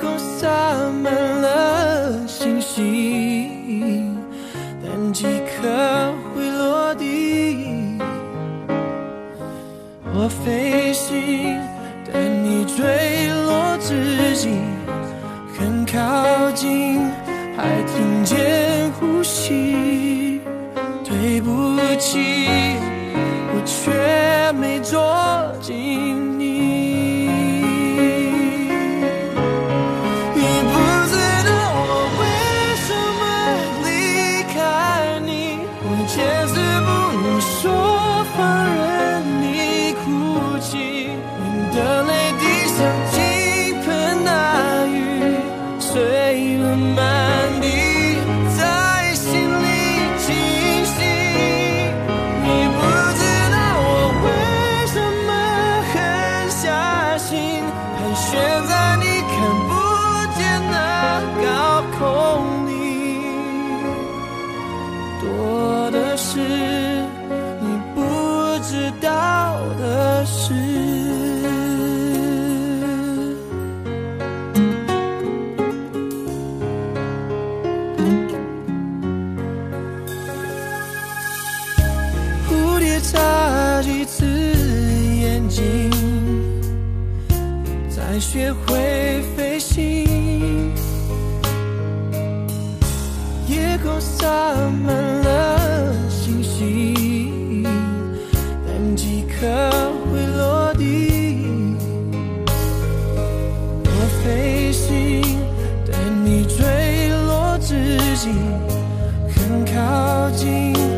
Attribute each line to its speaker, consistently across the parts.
Speaker 1: 空洒满了星星，但几颗会落地？我飞行，但你坠落之际，很靠近，还听见呼吸。对不起，我却没做。知道的事。蝴蝶眨几次眼睛才学会飞行。夜空洒满很靠近。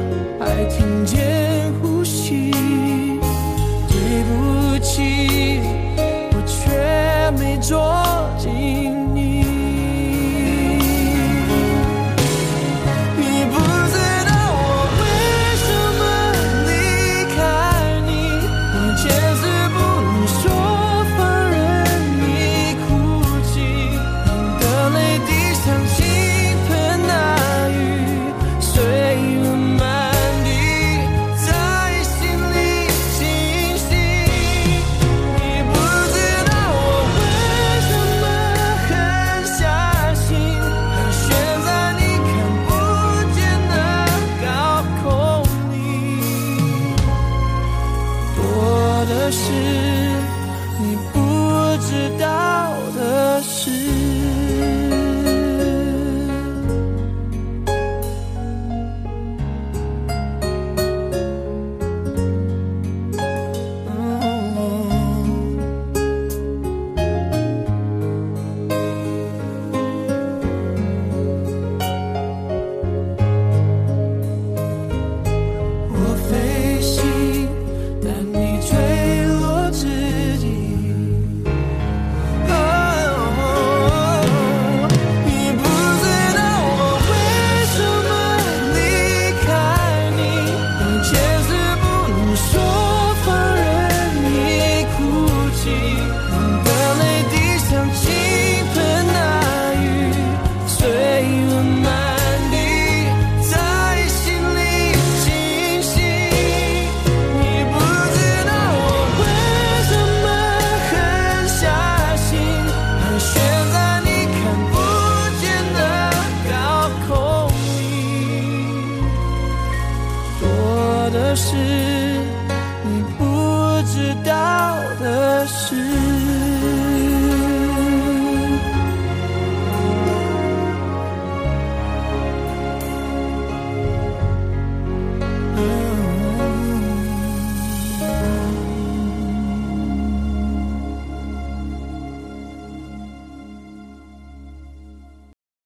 Speaker 1: 的事你不知道的事。